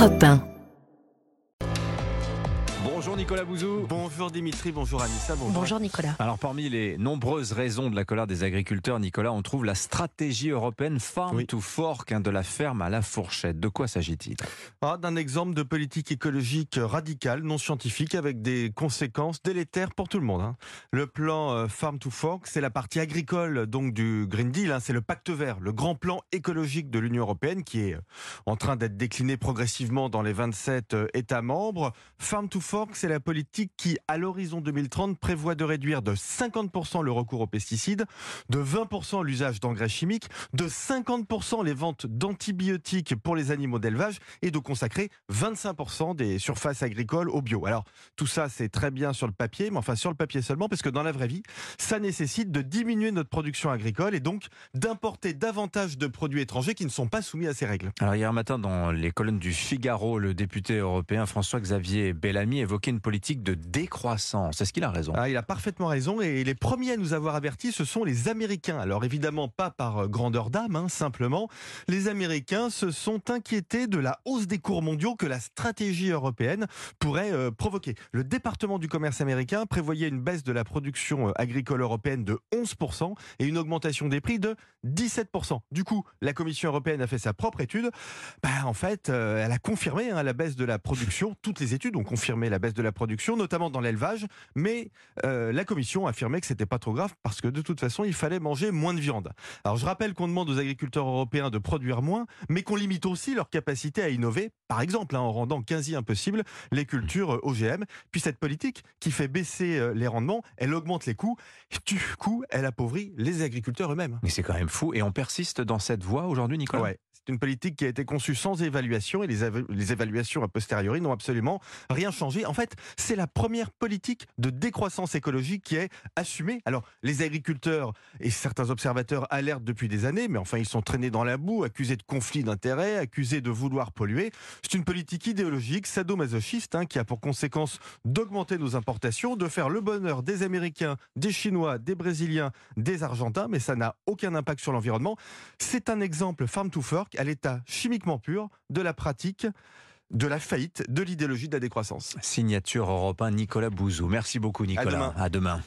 Europe 1. Bonjour Nicolas Bouzou. Bonjour Dimitri, bonjour Anissa, bonjour. Bonjour Nicolas. Alors parmi les nombreuses raisons de la colère des agriculteurs, Nicolas, on trouve la stratégie européenne Farm Oui. to Fork, hein, de la ferme à la fourchette. De quoi s'agit-il? Ah, D'un exemple de politique écologique radicale, non scientifique, avec des conséquences délétères pour tout le monde. hein. Le plan euh, Farm to Fork, c'est la partie agricole donc du Green Deal, hein, c'est le pacte vert, le grand plan écologique de l'Union européenne qui est euh, en train d'être décliné progressivement dans les 27 euh, États membres. Farm to Fork, c'est la politique qui, à l'horizon 2030, prévoit de réduire de 50% le recours aux pesticides, de 20% l'usage d'engrais chimiques, de 50% les ventes d'antibiotiques pour les animaux d'élevage et de consacrer 25% des surfaces agricoles au bio. Alors, tout ça, c'est très bien sur le papier, mais enfin sur le papier seulement, parce que dans la vraie vie, ça nécessite de diminuer notre production agricole et donc d'importer davantage de produits étrangers qui ne sont pas soumis à ces règles. Alors hier matin, dans les colonnes du Figaro, le député européen François-Xavier Bellamy évoquait une politique de décroissance. Est-ce qu'il a raison? Ah, il a parfaitement raison et les premiers à nous avoir avertis, ce sont les Américains. Alors évidemment pas par euh, grandeur d'âme, hein, simplement. Les Américains se sont inquiétés de la hausse des cours mondiaux que la stratégie européenne pourrait euh, provoquer. Le département du commerce américain prévoyait une baisse de la production euh, agricole européenne de 11% et une augmentation des prix de 17%. Du coup, la Commission européenne a fait sa propre étude. Bah, en fait, elle a confirmé hein, la baisse de la production. Toutes les études ont confirmé la baisse de la production, notamment dans l'élevage. Mais euh, la Commission a affirmé que c'était pas trop grave parce que de toute façon, il fallait manger moins de viande. Alors je rappelle qu'on demande aux agriculteurs européens de produire moins, mais qu'on limite aussi leur capacité à innover, par exemple hein, en rendant quasi impossible les cultures euh, OGM. Puis cette politique qui fait baisser euh, les rendements, elle augmente les coûts. Et du coup, elle appauvrit les agriculteurs eux-mêmes. Mais c'est quand même fou. Et on persiste dans cette voie aujourd'hui, Nicolas? Ouais. C'est une politique qui a été conçue sans évaluation et les, évaluations a posteriori n'ont absolument rien changé. En fait, c'est la première politique de décroissance écologique qui est assumée. Alors, les agriculteurs et certains observateurs alertent depuis des années, mais enfin, ils sont traînés dans la boue, accusés de conflits d'intérêts, accusés de vouloir polluer. C'est une politique idéologique, sadomasochiste, hein, qui a pour conséquence d'augmenter nos importations, de faire le bonheur des Américains, des Chinois, des Brésiliens, des Argentins, mais ça n'a aucun impact sur l'environnement. C'est un exemple farm to fork à l'état chimiquement pur de la pratique de la faillite de l'idéologie de la décroissance. Signature européen Nicolas Bouzou. Merci beaucoup, Nicolas. demain. À demain.